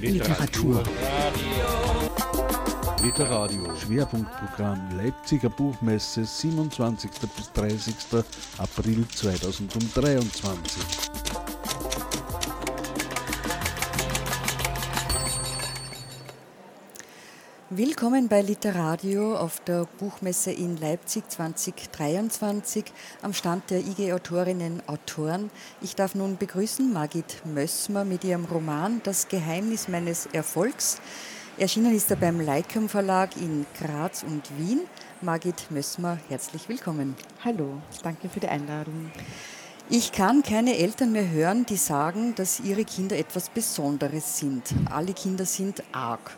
Literatur. Literadio. Schwerpunktprogramm Leipziger Buchmesse 27. bis 30. April 2023. Willkommen bei Literadio auf der Buchmesse in Leipzig 2023 am Stand der IG Autorinnen Autoren. Ich darf nun begrüßen Margit Mössmer mit ihrem Roman Das Geheimnis meines Erfolgs. Erschienen ist er beim Leikum Verlag in Graz und Wien. Margit Mössmer, herzlich willkommen. Hallo, danke für die Einladung. Ich kann keine Eltern mehr hören, die sagen, dass ihre Kinder etwas Besonderes sind. Alle Kinder sind arg.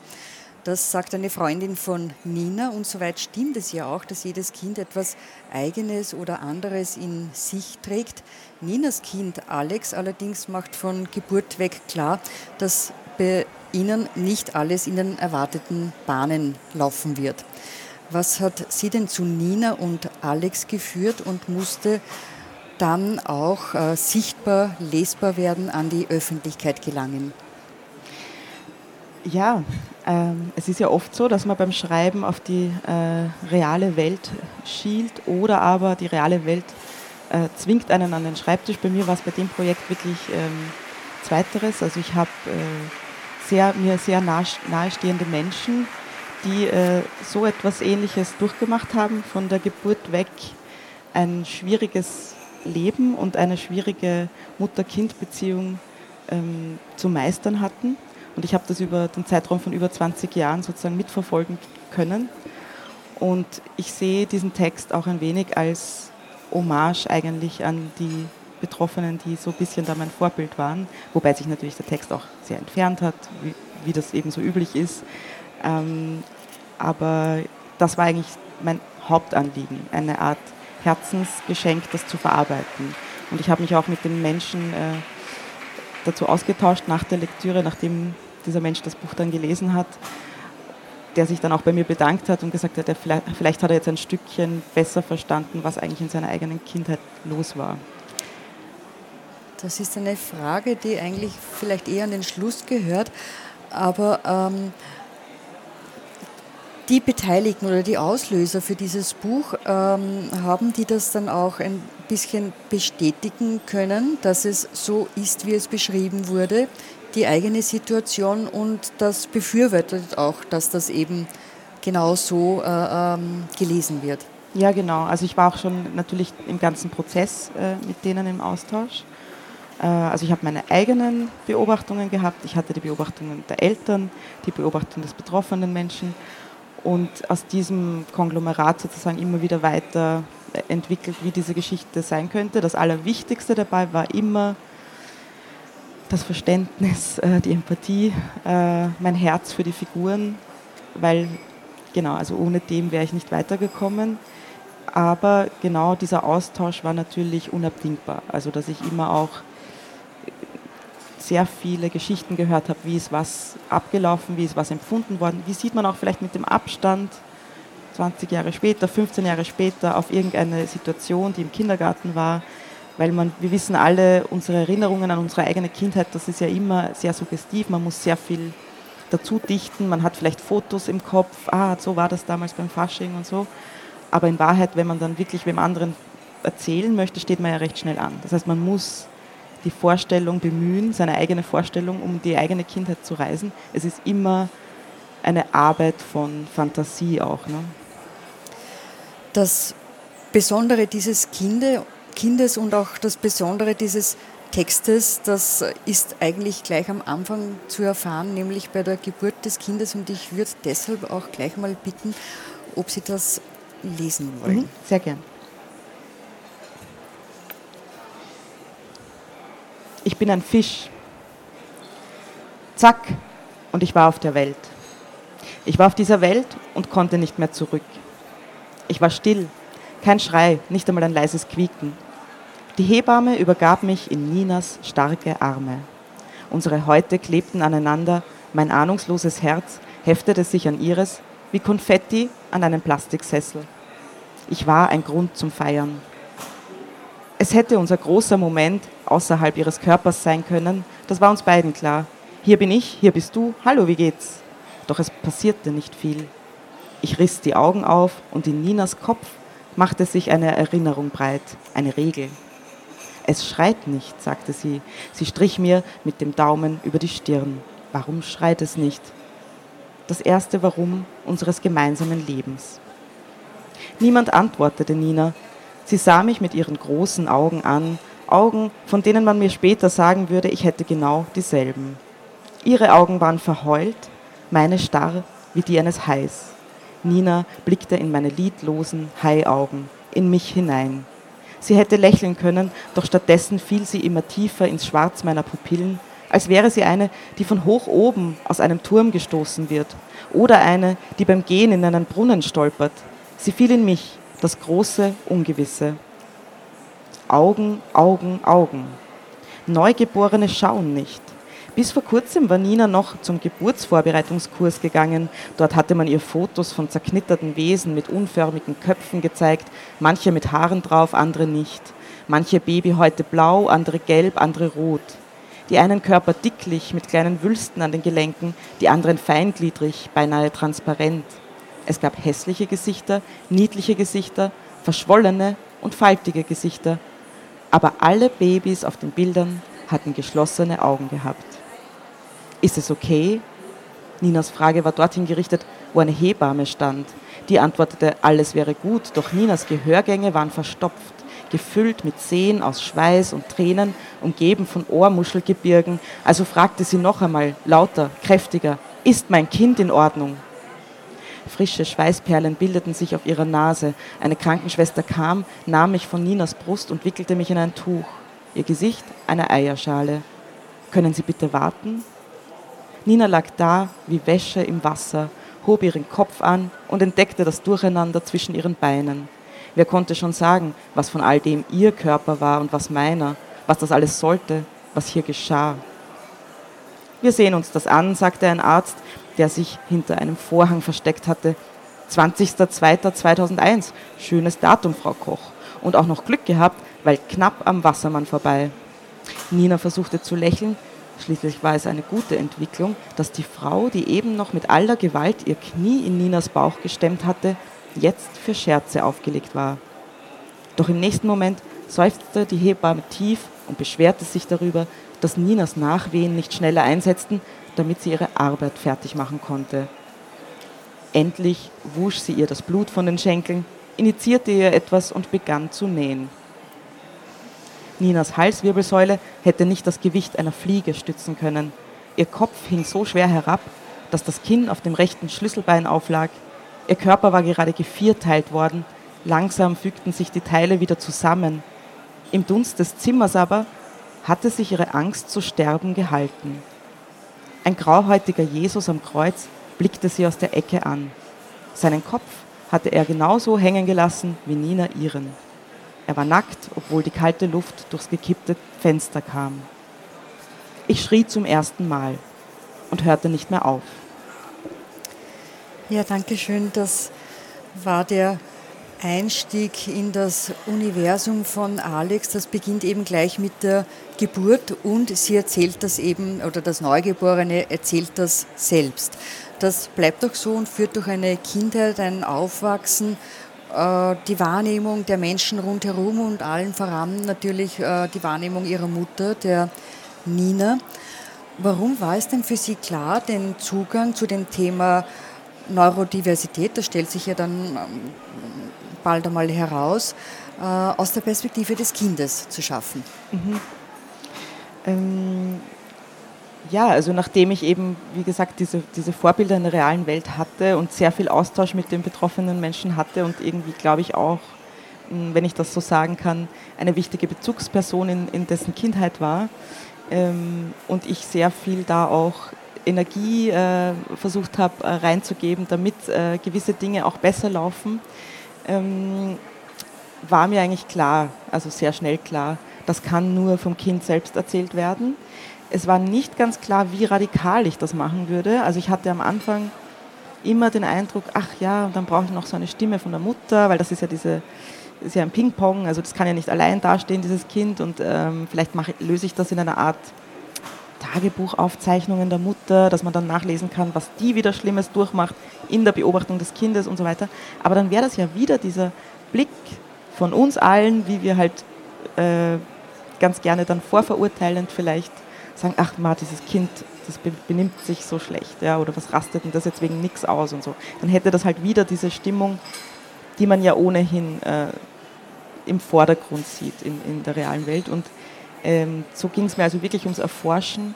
Das sagt eine Freundin von Nina und soweit stimmt es ja auch, dass jedes Kind etwas Eigenes oder anderes in sich trägt. Ninas Kind Alex allerdings macht von Geburt weg klar, dass bei ihnen nicht alles in den erwarteten Bahnen laufen wird. Was hat sie denn zu Nina und Alex geführt und musste dann auch äh, sichtbar, lesbar werden, an die Öffentlichkeit gelangen? Ja, ähm, es ist ja oft so, dass man beim Schreiben auf die äh, reale Welt schielt oder aber die reale Welt äh, zwingt einen an den Schreibtisch. Bei mir war es bei dem Projekt wirklich ähm, Zweiteres. Also ich habe äh, sehr, mir sehr nah, nahestehende Menschen, die äh, so etwas Ähnliches durchgemacht haben, von der Geburt weg ein schwieriges Leben und eine schwierige Mutter-Kind-Beziehung ähm, zu meistern hatten und ich habe das über den Zeitraum von über 20 Jahren sozusagen mitverfolgen können. Und ich sehe diesen Text auch ein wenig als Hommage eigentlich an die Betroffenen, die so ein bisschen da mein Vorbild waren, wobei sich natürlich der Text auch sehr entfernt hat, wie, wie das eben so üblich ist. Ähm, aber das war eigentlich mein Hauptanliegen, eine Art Herzensgeschenk, das zu verarbeiten. Und ich habe mich auch mit den Menschen äh, dazu ausgetauscht nach der Lektüre, nachdem dieser Mensch das Buch dann gelesen hat, der sich dann auch bei mir bedankt hat und gesagt hat, er vielleicht, vielleicht hat er jetzt ein Stückchen besser verstanden, was eigentlich in seiner eigenen Kindheit los war. Das ist eine Frage, die eigentlich vielleicht eher an den Schluss gehört, aber ähm, die Beteiligten oder die Auslöser für dieses Buch, ähm, haben die das dann auch ein bisschen bestätigen können, dass es so ist, wie es beschrieben wurde, die eigene Situation und das befürwortet auch, dass das eben genau so äh, ähm, gelesen wird. Ja, genau. Also ich war auch schon natürlich im ganzen Prozess äh, mit denen im Austausch. Äh, also ich habe meine eigenen Beobachtungen gehabt, ich hatte die Beobachtungen der Eltern, die Beobachtungen des betroffenen Menschen und aus diesem Konglomerat sozusagen immer wieder weiter entwickelt, wie diese Geschichte sein könnte. Das Allerwichtigste dabei war immer das Verständnis, äh, die Empathie, äh, mein Herz für die Figuren, weil genau, also ohne dem wäre ich nicht weitergekommen. Aber genau dieser Austausch war natürlich unabdingbar. Also dass ich immer auch sehr viele Geschichten gehört habe, wie ist was abgelaufen, wie ist was empfunden worden, wie sieht man auch vielleicht mit dem Abstand 20 Jahre später, 15 Jahre später auf irgendeine Situation, die im Kindergarten war, weil man, wir wissen alle, unsere Erinnerungen an unsere eigene Kindheit, das ist ja immer sehr suggestiv, man muss sehr viel dazu dichten, man hat vielleicht Fotos im Kopf, ah, so war das damals beim Fasching und so, aber in Wahrheit, wenn man dann wirklich wem anderen erzählen möchte, steht man ja recht schnell an. Das heißt, man muss die Vorstellung bemühen, seine eigene Vorstellung, um die eigene Kindheit zu reisen. Es ist immer eine Arbeit von Fantasie auch. Ne? Das Besondere dieses Kinde, Kindes und auch das Besondere dieses Textes, das ist eigentlich gleich am Anfang zu erfahren, nämlich bei der Geburt des Kindes. Und ich würde deshalb auch gleich mal bitten, ob Sie das lesen wollen. Mhm, sehr gern. ich bin ein Fisch. Zack, und ich war auf der Welt. Ich war auf dieser Welt und konnte nicht mehr zurück. Ich war still, kein Schrei, nicht einmal ein leises Quieken. Die Hebamme übergab mich in Ninas starke Arme. Unsere Häute klebten aneinander, mein ahnungsloses Herz heftete sich an ihres wie Konfetti an einen Plastiksessel. Ich war ein Grund zum Feiern. Es hätte unser großer Moment außerhalb ihres Körpers sein können, das war uns beiden klar. Hier bin ich, hier bist du, hallo, wie geht's? Doch es passierte nicht viel. Ich riss die Augen auf und in Ninas Kopf machte sich eine Erinnerung breit, eine Regel. Es schreit nicht, sagte sie. Sie strich mir mit dem Daumen über die Stirn. Warum schreit es nicht? Das erste Warum unseres gemeinsamen Lebens. Niemand antwortete Nina. Sie sah mich mit ihren großen Augen an, Augen, von denen man mir später sagen würde, ich hätte genau dieselben. Ihre Augen waren verheult, meine starr wie die eines Hais. Nina blickte in meine lidlosen Haiaugen, in mich hinein. Sie hätte lächeln können, doch stattdessen fiel sie immer tiefer ins Schwarz meiner Pupillen, als wäre sie eine, die von hoch oben aus einem Turm gestoßen wird, oder eine, die beim Gehen in einen Brunnen stolpert. Sie fiel in mich, das große Ungewisse. Augen, Augen, Augen. Neugeborene schauen nicht. Bis vor kurzem war Nina noch zum Geburtsvorbereitungskurs gegangen. Dort hatte man ihr Fotos von zerknitterten Wesen mit unförmigen Köpfen gezeigt, manche mit Haaren drauf, andere nicht. Manche Baby heute blau, andere gelb, andere rot. Die einen Körper dicklich mit kleinen Wülsten an den Gelenken, die anderen feingliedrig, beinahe transparent. Es gab hässliche Gesichter, niedliche Gesichter, verschwollene und faltige Gesichter. Aber alle Babys auf den Bildern hatten geschlossene Augen gehabt. Ist es okay? Ninas Frage war dorthin gerichtet, wo eine Hebamme stand. Die antwortete, alles wäre gut, doch Ninas Gehörgänge waren verstopft, gefüllt mit Seen aus Schweiß und Tränen, umgeben von Ohrmuschelgebirgen. Also fragte sie noch einmal, lauter, kräftiger, ist mein Kind in Ordnung? Frische Schweißperlen bildeten sich auf ihrer Nase. Eine Krankenschwester kam, nahm mich von Ninas Brust und wickelte mich in ein Tuch. Ihr Gesicht eine Eierschale. Können Sie bitte warten? Nina lag da wie Wäsche im Wasser, hob ihren Kopf an und entdeckte das Durcheinander zwischen ihren Beinen. Wer konnte schon sagen, was von all dem ihr Körper war und was meiner, was das alles sollte, was hier geschah? Wir sehen uns das an, sagte ein Arzt, der sich hinter einem Vorhang versteckt hatte. 20.02.2001. Schönes Datum, Frau Koch. Und auch noch Glück gehabt, weil knapp am Wassermann vorbei. Nina versuchte zu lächeln, Schließlich war es eine gute Entwicklung, dass die Frau, die eben noch mit aller Gewalt ihr Knie in Ninas Bauch gestemmt hatte, jetzt für Scherze aufgelegt war. Doch im nächsten Moment seufzte die Hebamme tief und beschwerte sich darüber, dass Ninas Nachwehen nicht schneller einsetzten, damit sie ihre Arbeit fertig machen konnte. Endlich wusch sie ihr das Blut von den Schenkeln, initiierte ihr etwas und begann zu nähen. Ninas Halswirbelsäule hätte nicht das Gewicht einer Fliege stützen können. Ihr Kopf hing so schwer herab, dass das Kinn auf dem rechten Schlüsselbein auflag. Ihr Körper war gerade gevierteilt worden. Langsam fügten sich die Teile wieder zusammen. Im Dunst des Zimmers aber hatte sich ihre Angst zu sterben gehalten. Ein grauhäutiger Jesus am Kreuz blickte sie aus der Ecke an. Seinen Kopf hatte er genauso hängen gelassen wie Nina ihren. Er war nackt, obwohl die kalte Luft durchs gekippte Fenster kam. Ich schrie zum ersten Mal und hörte nicht mehr auf. Ja, danke schön. Das war der Einstieg in das Universum von Alex. Das beginnt eben gleich mit der Geburt und sie erzählt das eben, oder das Neugeborene erzählt das selbst. Das bleibt auch so und führt durch eine Kindheit, ein Aufwachsen die Wahrnehmung der Menschen rundherum und allen voran natürlich äh, die Wahrnehmung ihrer Mutter, der Nina. Warum war es denn für Sie klar, den Zugang zu dem Thema Neurodiversität, das stellt sich ja dann ähm, bald einmal heraus, äh, aus der Perspektive des Kindes zu schaffen? Mhm. Ähm ja, also nachdem ich eben, wie gesagt, diese, diese Vorbilder in der realen Welt hatte und sehr viel Austausch mit den betroffenen Menschen hatte und irgendwie, glaube ich, auch, hm, wenn ich das so sagen kann, eine wichtige Bezugsperson in, in dessen Kindheit war ähm, und ich sehr viel da auch Energie äh, versucht habe äh, reinzugeben, damit äh, gewisse Dinge auch besser laufen, ähm, war mir eigentlich klar, also sehr schnell klar, das kann nur vom Kind selbst erzählt werden es war nicht ganz klar, wie radikal ich das machen würde. Also ich hatte am Anfang immer den Eindruck, ach ja, und dann brauche ich noch so eine Stimme von der Mutter, weil das ist ja diese ist ja ein Ping-Pong, also das kann ja nicht allein dastehen, dieses Kind, und ähm, vielleicht mache, löse ich das in einer Art Tagebuchaufzeichnungen der Mutter, dass man dann nachlesen kann, was die wieder Schlimmes durchmacht in der Beobachtung des Kindes und so weiter. Aber dann wäre das ja wieder dieser Blick von uns allen, wie wir halt äh, ganz gerne dann vorverurteilend vielleicht sagen, ach ma, dieses Kind, das benimmt sich so schlecht, ja, oder was rastet denn das jetzt wegen nichts aus und so. Dann hätte das halt wieder diese Stimmung, die man ja ohnehin äh, im Vordergrund sieht in, in der realen Welt. Und ähm, so ging es mir also wirklich ums Erforschen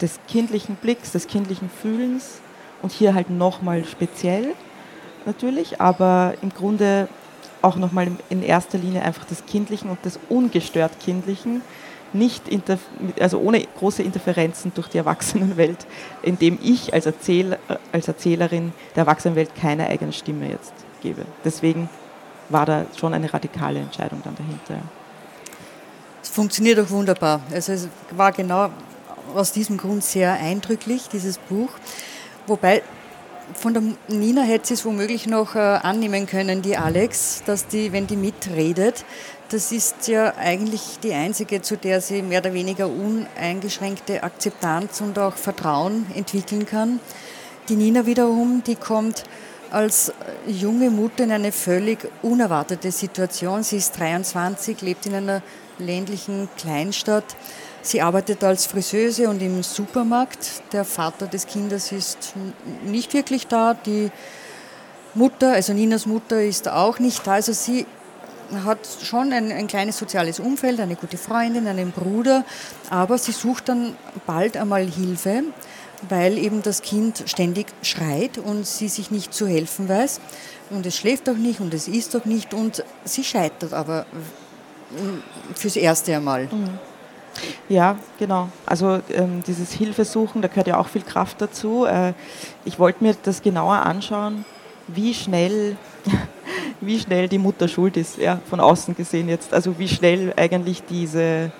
des kindlichen Blicks, des kindlichen Fühlens und hier halt nochmal speziell natürlich, aber im Grunde auch nochmal in erster Linie einfach des Kindlichen und des ungestört Kindlichen, nicht also ohne große Interferenzen durch die Erwachsenenwelt, indem ich als, Erzähler, als Erzählerin der Erwachsenenwelt keine eigene Stimme jetzt gebe. Deswegen war da schon eine radikale Entscheidung dann dahinter. Es funktioniert auch wunderbar. Also es war genau aus diesem Grund sehr eindrücklich, dieses Buch. Wobei von der Nina hätte sie es womöglich noch äh, annehmen können, die Alex, dass die, wenn die mitredet, das ist ja eigentlich die einzige, zu der sie mehr oder weniger uneingeschränkte Akzeptanz und auch Vertrauen entwickeln kann. Die Nina wiederum, die kommt als junge Mutter in eine völlig unerwartete Situation. Sie ist 23, lebt in einer ländlichen Kleinstadt Sie arbeitet als Friseuse und im Supermarkt. Der Vater des Kindes ist nicht wirklich da. Die Mutter, also Ninas Mutter, ist auch nicht da. Also sie hat schon ein, ein, kleines soziales Umfeld, eine gute Freundin, einen Bruder, aber sie sucht dann bald einmal Hilfe, weil eben das Kind ständig schreit und sie sich nicht zu helfen weiß. Und es schläft auch nicht und es isst auch nicht und sie scheitert aber fürs erste einmal. Mhm. Ja, genau. Also ähm, dieses Hilfesuchen, da gehört ja auch viel Kraft dazu. Äh, ich wollte mir das genauer anschauen, wie schnell, wie schnell die Mutter schuld ist, ja, von außen gesehen jetzt. Also wie schnell eigentlich diese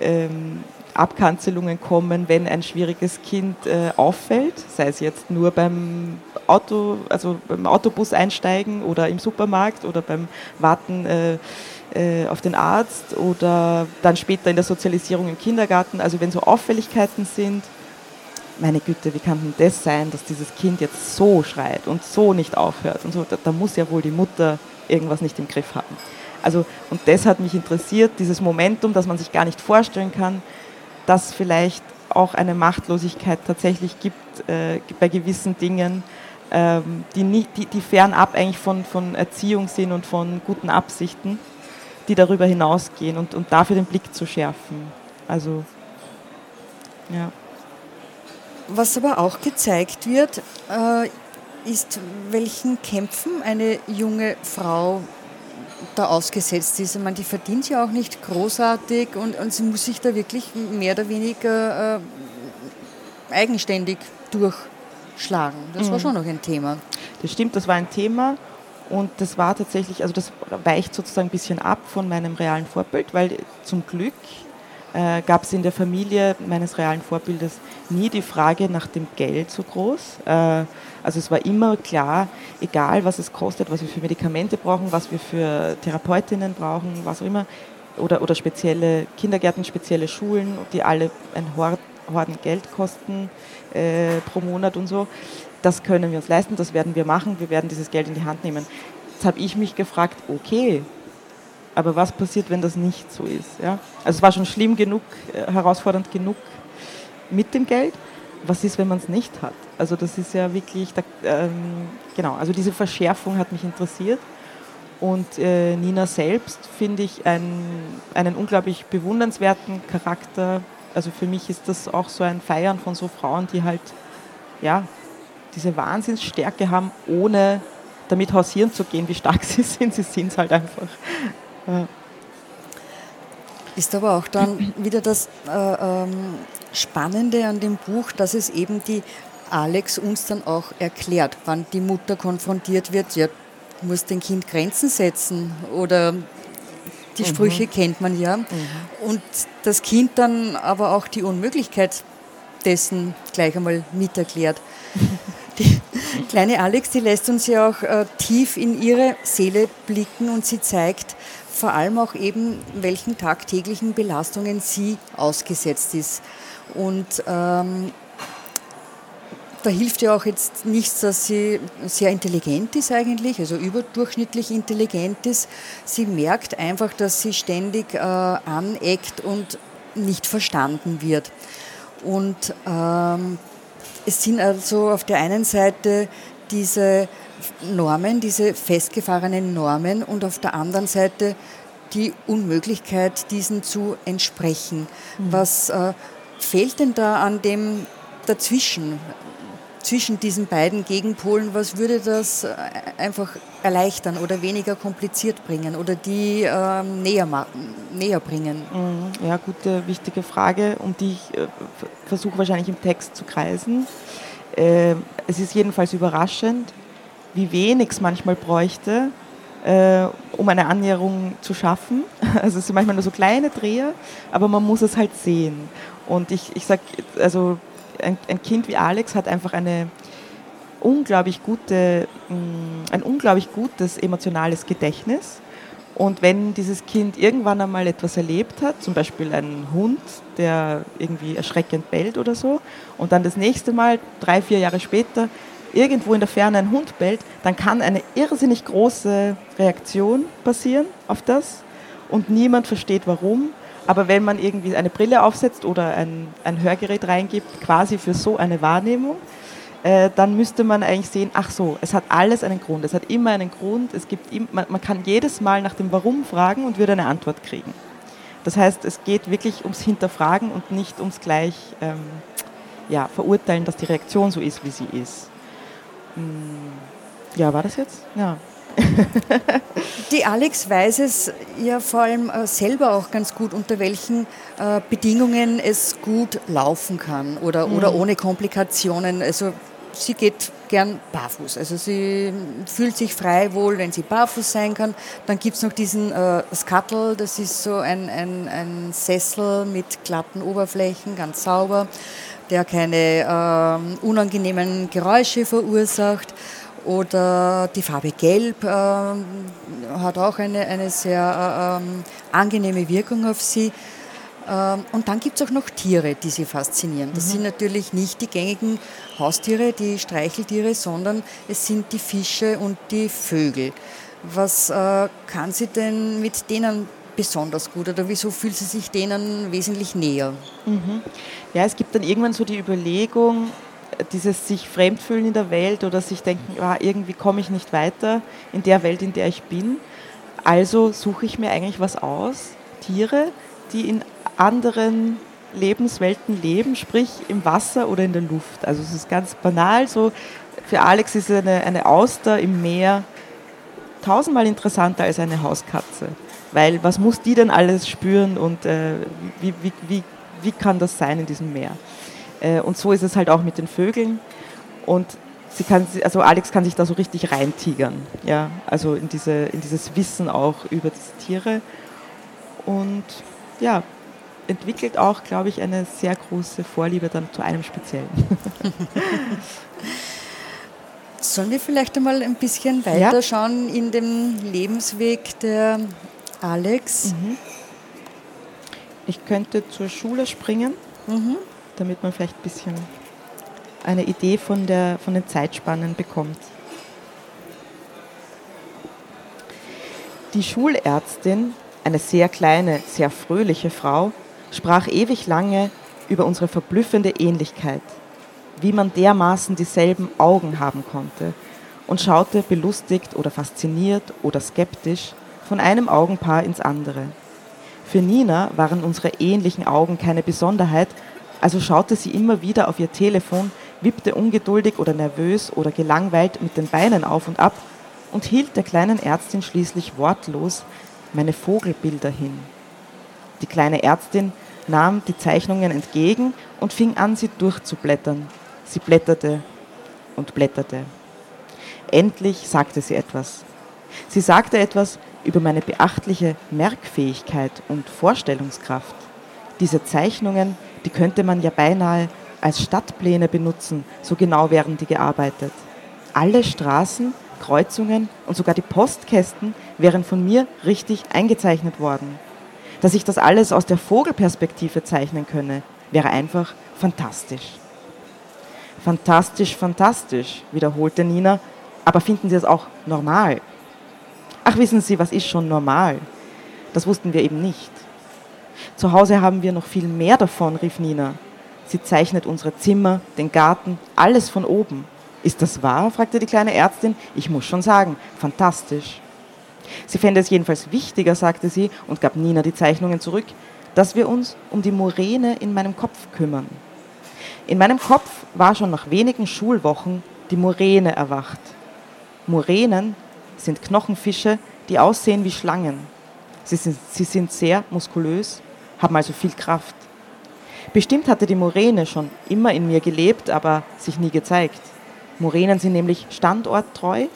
ähm, Abkanzelungen kommen, wenn ein schwieriges Kind äh, auffällt, sei es jetzt nur beim Auto, also beim Autobus einsteigen oder im Supermarkt oder beim Warten. Äh, äh, auf den Arzt oder dann später in der Sozialisierung im Kindergarten. Also wenn so Auffälligkeiten sind, meine Güte, wie kann denn das sein, dass dieses Kind jetzt so schreit und so nicht aufhört und so, da, da muss ja wohl die Mutter irgendwas nicht im Griff haben. Also, und das hat mich interessiert, dieses Momentum, das man sich gar nicht vorstellen kann, dass vielleicht auch eine Machtlosigkeit tatsächlich gibt äh, bei gewissen Dingen, ähm, die, nicht, die, die fernab eigentlich von, von Erziehung sind und von guten Absichten die darüber hinausgehen und, und dafür den Blick zu schärfen. Also, ja. Was aber auch gezeigt wird, äh, ist, welchen Kämpfen eine junge Frau da ausgesetzt ist. Ich meine, die verdient ja auch nicht großartig und, und sie muss sich da wirklich mehr oder weniger äh, eigenständig durchschlagen. Das mhm. war schon noch ein Thema. Das stimmt, das war ein Thema. Und das war tatsächlich, also das weicht sozusagen ein bisschen ab von meinem realen Vorbild, weil zum Glück äh, gab es in der Familie meines realen Vorbildes nie die Frage nach dem Geld so groß. Äh, also es war immer klar, egal was es kostet, was wir für Medikamente brauchen, was wir für Therapeutinnen brauchen, was auch immer, oder, oder spezielle Kindergärten, spezielle Schulen, die alle ein Horden Geld kosten äh, pro Monat und so das können wir uns leisten, das werden wir machen, wir werden dieses Geld in die Hand nehmen. Jetzt habe ich mich gefragt, okay, aber was passiert, wenn das nicht so ist? Ja? Also es war schon schlimm genug, äh, herausfordernd genug mit dem Geld. Was ist, wenn man es nicht hat? Also das ist ja wirklich, da, ähm, genau, also diese Verschärfung hat mich interessiert. Und äh, Nina selbst finde ich ein, einen unglaublich bewundernswerten Charakter. Also für mich ist das auch so ein Feiern von so Frauen, die halt ja, diese Wahnsinnsstärke haben, ohne damit hausieren zu gehen, wie stark sie sind. Sie sind es halt einfach. Ja. Ist aber auch dann wieder das äh, ähm, Spannende an dem Buch, dass es eben die Alex uns dann auch erklärt, wann die Mutter konfrontiert wird, ja, du musst dem Kind Grenzen setzen oder die mhm. Sprüche kennt man ja. Mhm. Und das Kind dann aber auch die Unmöglichkeit dessen gleich einmal miterklärt. Die kleine Alex, die lässt uns ja auch äh, tief in ihre Seele blicken und sie zeigt vor allem auch eben, welchen tagtäglichen Belastungen sie ausgesetzt ist. Und ähm, da hilft ja auch jetzt nichts, dass sie sehr intelligent ist eigentlich, also überdurchschnittlich intelligent ist. Sie merkt einfach, dass sie ständig äh, aneckt und nicht verstanden wird. Und ähm, es sind also auf der einen Seite diese Normen, diese festgefahrenen Normen und auf der anderen Seite die Unmöglichkeit, diesen zu entsprechen. Mhm. Was äh, fehlt denn da an dem dazwischen? zwischen diesen beiden Gegenpolen, was würde das äh, einfach erleichtern oder weniger kompliziert bringen oder die ähm, näher, näher bringen? Mhm. Ja, gute, wichtige Frage, um die ich äh, versuche wahrscheinlich im Text zu kreisen. Äh, es ist jedenfalls überraschend, wie wenig es manchmal bräuchte, äh, um eine Annäherung zu schaffen. Also es sind manchmal nur so kleine Dreher, aber man muss es halt sehen. Und ich, ich sage, also ein, ein, Kind wie Alex hat einfach eine unglaublich gute, mm, ein unglaublich gutes emotionales Gedächtnis. Und wenn dieses Kind irgendwann einmal etwas erlebt hat, zum Beispiel einen Hund, der irgendwie erschreckend bellt oder so, und dann das nächste Mal, drei, vier Jahre später, irgendwo in der Ferne ein Hund bellt, dann kann eine irrsinnig große Reaktion passieren auf das und niemand versteht warum aber wenn man irgendwie eine Brille aufsetzt oder ein, ein Hörgerät reingibt, quasi für so eine Wahrnehmung, äh, dann müsste man eigentlich sehen, ach so, es hat alles einen Grund, es hat immer einen Grund, es gibt im, man, man kann jedes Mal nach dem Warum fragen und würde eine Antwort kriegen. Das heißt, es geht wirklich ums Hinterfragen und nicht ums gleich ähm, ja, verurteilen, dass die Reaktion so ist, wie sie ist. Hm, ja, war das jetzt? Ja. Die Alex weiß es ja vor allem äh, selber auch ganz gut, unter welchen äh, Bedingungen es gut laufen kann oder, mhm. oder ohne Komplikationen. Also sie geht gern barfuß. Also sie fühlt sich frei wohl, wenn sie barfuß sein kann. Dann gibt es noch diesen äh, Skattel, das ist so ein, ein, ein Sessel mit glatten Oberflächen, ganz sauber, der keine äh, unangenehmen Geräusche verursacht. Oder die Farbe Gelb äh, hat auch eine, eine sehr äh, angenehme Wirkung auf sie. Ähm, und dann gibt es auch noch Tiere, die sie faszinieren. Das mhm. sind natürlich nicht die gängigen Haustiere, die Streicheltiere, sondern es sind die Fische und die Vögel. Was äh, kann sie denn mit denen besonders gut oder wieso fühlt sie sich denen wesentlich näher? Mhm. Ja, es gibt dann irgendwann so die Überlegung, dieses sich fremdfühlen in der Welt oder sich denken, ah, irgendwie komme ich nicht weiter in der Welt, in der ich bin. Also suche ich mir eigentlich was aus, Tiere, die in anderen Lebenswelten leben, sprich im Wasser oder in der Luft. Also es ist ganz banal so. Für Alex ist eine, eine Auster im Meer tausendmal interessanter als eine Hauskatze. Weil was muss die denn alles spüren und äh, wie, wie, wie, wie kann das sein in diesem Meer? Äh, und so ist es halt auch mit den Vögeln. Und sie kann, also Alex kann sich da so richtig reintigern, ja, also in, diese, in dieses Wissen auch über diese Tiere. Und ja, entwickelt auch, glaube ich, eine sehr große Vorliebe dann zu einem Speziellen. Sollen wir vielleicht einmal ein bisschen weiter ja. schauen in dem Lebensweg der Alex? Mhm. Ich könnte zur Schule springen. Mhm damit man vielleicht ein bisschen eine Idee von, der, von den Zeitspannen bekommt. Die Schulärztin, eine sehr kleine, sehr fröhliche Frau, sprach ewig lange über unsere verblüffende Ähnlichkeit, wie man dermaßen dieselben Augen haben konnte und schaute belustigt oder fasziniert oder skeptisch von einem Augenpaar ins andere. Für Nina waren unsere ähnlichen Augen keine Besonderheit, also schaute sie immer wieder auf ihr Telefon, wippte ungeduldig oder nervös oder gelangweilt mit den Beinen auf und ab und hielt der kleinen Ärztin schließlich wortlos meine Vogelbilder hin. Die kleine Ärztin nahm die Zeichnungen entgegen und fing an, sie durchzublättern. Sie blätterte und blätterte. Endlich sagte sie etwas. Sie sagte etwas über meine beachtliche Merkfähigkeit und Vorstellungskraft. Diese Zeichnungen die könnte man ja beinahe als Stadtpläne benutzen, so genau wären die gearbeitet. Alle Straßen, Kreuzungen und sogar die Postkästen wären von mir richtig eingezeichnet worden. Dass ich das alles aus der Vogelperspektive zeichnen könne, wäre einfach fantastisch. Fantastisch, fantastisch, wiederholte Nina, aber finden Sie es auch normal? Ach, wissen Sie, was ist schon normal? Das wussten wir eben nicht. Zu Hause haben wir noch viel mehr davon, rief Nina. Sie zeichnet unsere Zimmer, den Garten, alles von oben. Ist das wahr? fragte die kleine Ärztin. Ich muss schon sagen, fantastisch. Sie fände es jedenfalls wichtiger, sagte sie und gab Nina die Zeichnungen zurück, dass wir uns um die Moräne in meinem Kopf kümmern. In meinem Kopf war schon nach wenigen Schulwochen die Moräne erwacht. Moränen sind Knochenfische, die aussehen wie Schlangen. Sie sind, sie sind sehr muskulös, haben also viel Kraft. Bestimmt hatte die Moräne schon immer in mir gelebt, aber sich nie gezeigt. Moränen sind nämlich standorttreu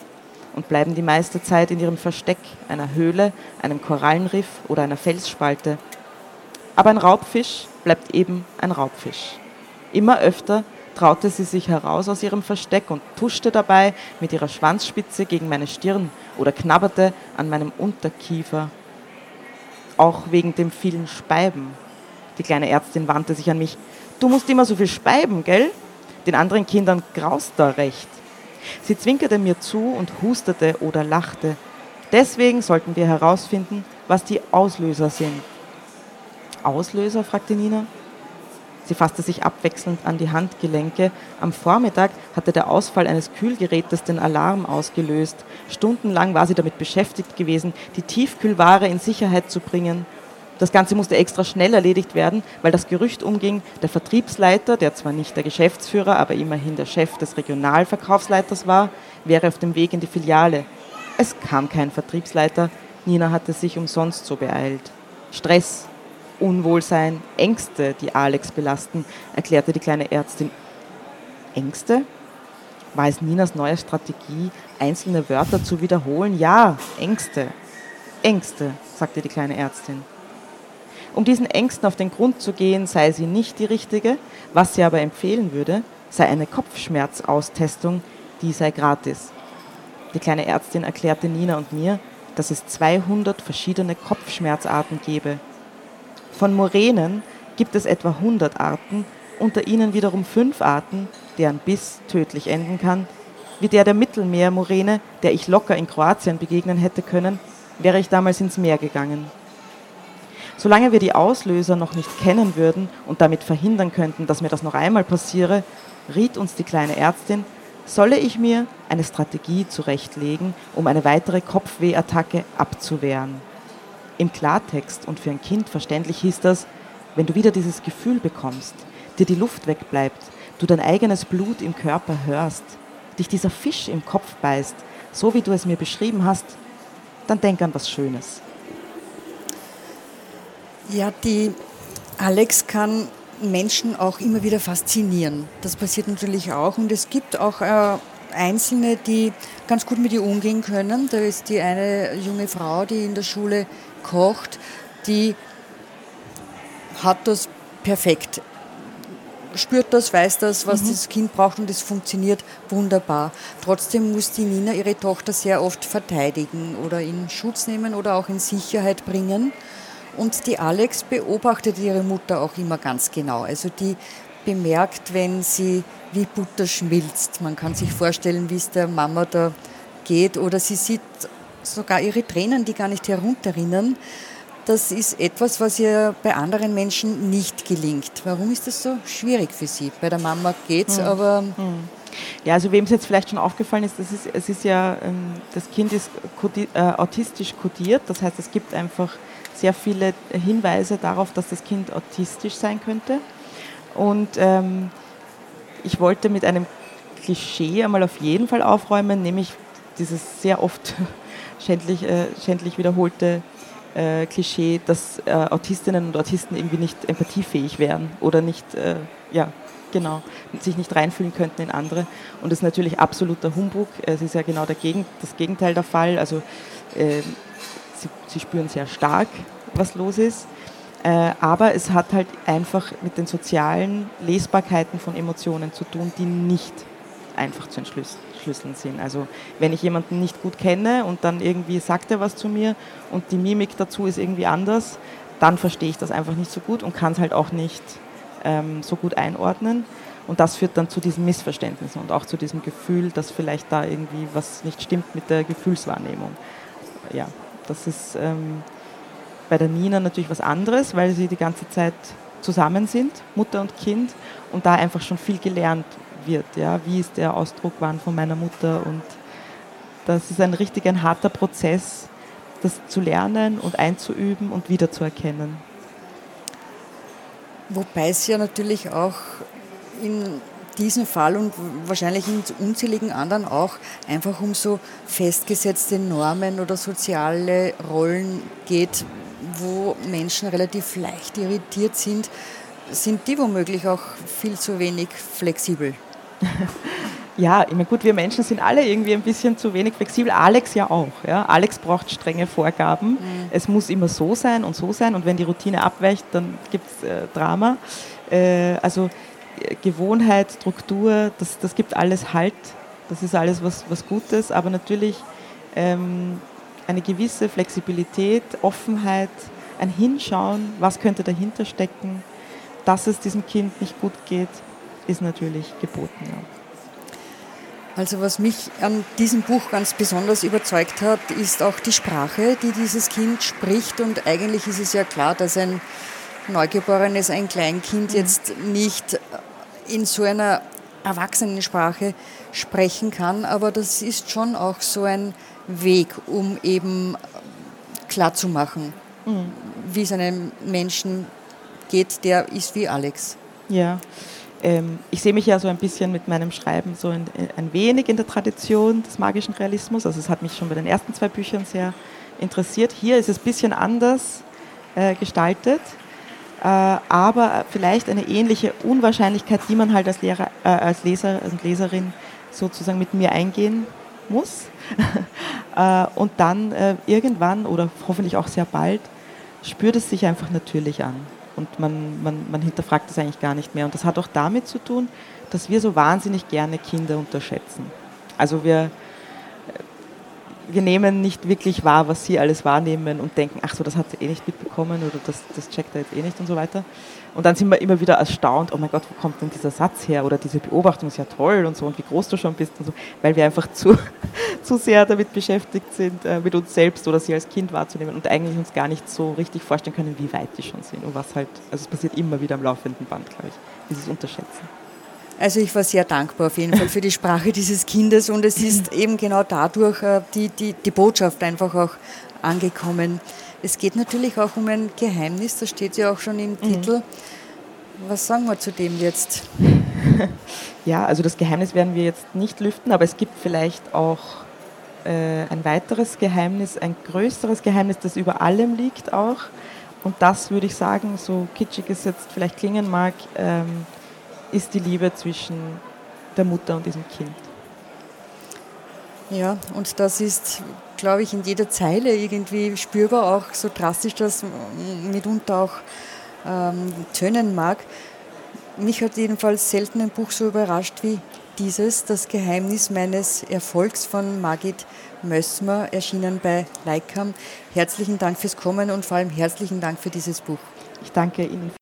und bleiben die meiste Zeit in ihrem Versteck, einer Höhle, einem Korallenriff oder einer Felsspalte. Aber ein Raubfisch bleibt eben ein Raubfisch. Immer öfter traute sie sich heraus aus ihrem Versteck und tuschte dabei mit ihrer Schwanzspitze gegen meine Stirn oder knabberte an meinem Unterkiefer. Auch wegen dem vielen Speiben. Die kleine Ärztin wandte sich an mich. Du musst immer so viel speiben, gell? Den anderen Kindern graust da recht. Sie zwinkerte mir zu und hustete oder lachte. Deswegen sollten wir herausfinden, was die Auslöser sind. Auslöser? fragte Nina. Sie fasste sich abwechselnd an die Handgelenke. Am Vormittag hatte der Ausfall eines Kühlgerätes den Alarm ausgelöst. Stundenlang war sie damit beschäftigt gewesen, die Tiefkühlware in Sicherheit zu bringen. Das Ganze musste extra schnell erledigt werden, weil das Gerücht umging, der Vertriebsleiter, der zwar nicht der Geschäftsführer, aber immerhin der Chef des Regionalverkaufsleiters war, wäre auf dem Weg in die Filiale. Es kam kein Vertriebsleiter. Nina hatte sich umsonst so beeilt. Stress, Unwohlsein, Ängste, die Alex belasten, erklärte die kleine Ärztin. Ängste? War es Ninas neue Strategie, einzelne Wörter zu wiederholen? Ja, Ängste. Ängste, sagte die kleine Ärztin. Um diesen Ängsten auf den Grund zu gehen, sei sie nicht die richtige. Was sie aber empfehlen würde, sei eine Kopfschmerzaustestung, die sei gratis. Die kleine Ärztin erklärte Nina und mir, dass es 200 verschiedene Kopfschmerzarten gebe von Moränen gibt es etwa 100 Arten, unter ihnen wiederum fünf Arten, deren Biss tödlich enden kann, wie der der Mittelmeermoräne, der ich locker in Kroatien begegnen hätte können, wäre ich damals ins Meer gegangen. Solange wir die Auslöser noch nicht kennen würden und damit verhindern könnten, dass mir das noch einmal passiere, riet uns die kleine Ärztin, solle ich mir eine Strategie zurechtlegen, um eine weitere Kopfwehattacke abzuwehren. Im Klartext und für ein Kind verständlich hieß das, wenn du wieder dieses Gefühl bekommst, dir die Luft wegbleibt, du dein eigenes Blut im Körper hörst, dich dieser Fisch im Kopf beißt, so wie du es mir beschrieben hast, dann denk an was Schönes. Ja, die Alex kann Menschen auch immer wieder faszinieren. Das passiert natürlich auch und es gibt auch äh, Einzelne, die ganz gut mit ihr umgehen können. Da ist die eine junge Frau, die in der Schule kocht, die hat das perfekt. Spürt das, weiß das, was mhm. das Kind braucht und es funktioniert wunderbar. Trotzdem muss die Nina ihre Tochter sehr oft verteidigen oder in Schutz nehmen oder auch in Sicherheit bringen. Und die Alex beobachtet ihre Mutter auch immer ganz genau. Also die bemerkt, wenn sie wie Butter schmilzt. Man kann sich vorstellen, wie es der Mama da geht. Oder sie sieht sogar ihre Tränen, die gar nicht herunterrinnen. Das ist etwas, was ihr bei anderen Menschen nicht gelingt. Warum ist das so schwierig für Sie? Bei der Mama geht's, hm. aber. Hm. Ja, also wem es jetzt vielleicht schon aufgefallen ist, das ist es ist ja, ähm, das Kind ist äh, autistisch kodiert. Das heißt, es gibt einfach sehr viele Hinweise darauf, dass das Kind autistisch sein könnte. Und ähm, ich wollte mit einem Klischee einmal auf jeden Fall aufräumen, nämlich dieses sehr oft schändlich, äh, schändlich wiederholte äh, Klischee, dass äh, Autistinnen und Autisten irgendwie nicht empathiefähig wären oder nicht, äh, ja, genau, sich nicht reinfühlen könnten in andere. Und das ist natürlich absoluter Humbug. Es ist ja genau Gegen, das Gegenteil der Fall. Also ähm, sie, sie, spüren sehr stark, was los ist. Äh, aber es hat halt einfach mit den sozialen Lesbarkeiten von Emotionen zu tun, die nicht einfach zu entschlüsseln sind. Also wenn ich jemanden nicht gut kenne und dann irgendwie sagt er was zu mir und die Mimik dazu ist irgendwie anders, dann verstehe ich das einfach nicht so gut und kann es halt auch nicht ähm, so gut einordnen. Und das führt dann zu diesen Missverständnissen und auch zu diesem Gefühl, dass vielleicht da irgendwie was nicht stimmt mit der Gefühlswahrnehmung. Ja, das ist ähm, bei der Nina natürlich was anderes, weil sie die ganze Zeit zusammen sind, Mutter und Kind, und da einfach schon viel gelernt wird. Ja? Wie ist der Ausdruck wann von meiner Mutter? Und das ist ein richtig ein harter Prozess, das zu lernen und einzuüben und wiederzuerkennen. Wobei es ja natürlich auch in diesem Fall und wahrscheinlich in unzähligen anderen auch einfach um so festgesetzte Normen oder soziale Rollen geht, wo Menschen relativ leicht irritiert sind, sind die womöglich auch viel zu wenig flexibel. Ja, ich meine, gut, wir Menschen sind alle irgendwie ein bisschen zu wenig flexibel. Alex ja auch. Ja? Alex braucht strenge Vorgaben. Mhm. Es muss immer so sein und so sein. Und wenn die Routine abweicht, dann gibt es äh, Drama. Äh, also äh, Gewohnheit, Struktur, das, das gibt alles Halt. Das ist alles was, was Gutes. Aber natürlich ähm, eine gewisse Flexibilität, Offenheit, ein Hinschauen, was könnte dahinter stecken, dass es diesem Kind nicht gut geht, ist natürlich geboten. Ja. Also was mich an diesem Buch ganz besonders überzeugt hat, ist auch die Sprache, die dieses Kind spricht. Und eigentlich ist es ja klar, dass ein Neugeborenes, ein Kleinkind mhm. jetzt nicht in so einer Erwachsenensprache sprechen kann. Aber das ist schon auch so ein Weg, um eben klarzumachen, mhm. Wie es einem Menschen geht, der ist wie Alex. Ja, ähm, ich sehe mich ja so ein bisschen mit meinem Schreiben so in, ein wenig in der Tradition des magischen Realismus. Also es hat mich schon bei den ersten zwei Büchern sehr interessiert. Hier ist es ein bisschen anders äh, gestaltet, äh, aber vielleicht eine ähnliche Unwahrscheinlichkeit, die man halt als, Lehrer, äh, als Leser und Leserin sozusagen mit mir eingehen muss. Äh, und dann äh, irgendwann oder hoffentlich auch sehr bald spürt es sich einfach natürlich an und man, man, man hinterfragt das eigentlich gar nicht mehr. Und das hat auch damit zu tun, dass wir so wahnsinnig gerne Kinder unterschätzen. Also wir, wir nehmen nicht wirklich wahr, was sie alles wahrnehmen und denken, ach so, das hat sie eh nicht mitbekommen oder das, das checkt er jetzt eh nicht und so weiter. Und dann sind wir immer wieder erstaunt, oh mein Gott, wo kommt denn dieser Satz her oder diese Beobachtung ist ja toll und so und wie groß du schon bist und so, weil wir einfach zu, zu sehr damit beschäftigt sind, äh, mit uns selbst oder sie als Kind wahrzunehmen und eigentlich uns gar nicht so richtig vorstellen können, wie weit die schon sind und was halt, also es passiert immer wieder am laufenden Band, glaube ich, dieses Unterschätzen. Also ich war sehr dankbar auf jeden Fall für die Sprache dieses Kindes und es ist eben genau dadurch äh, die, die, die Botschaft einfach auch angekommen. Es geht natürlich auch um ein Geheimnis, das steht ja auch schon im mhm. Titel. Was sagen wir zu dem jetzt? Ja, also das Geheimnis werden wir jetzt nicht lüften, aber es gibt vielleicht auch äh, ein weiteres Geheimnis, ein größeres Geheimnis, das über allem liegt auch. Und das würde ich sagen, so kitschig es jetzt vielleicht klingen mag, ähm, ist die Liebe zwischen der Mutter und diesem Kind. Ja, und das ist, glaube ich, in jeder Zeile irgendwie spürbar, auch so drastisch das mitunter auch ähm, tönen mag. Mich hat jedenfalls selten ein Buch so überrascht wie dieses, Das Geheimnis meines Erfolgs von Margit Mössmer, erschienen bei Leikam. Herzlichen Dank fürs Kommen und vor allem herzlichen Dank für dieses Buch. Ich danke Ihnen.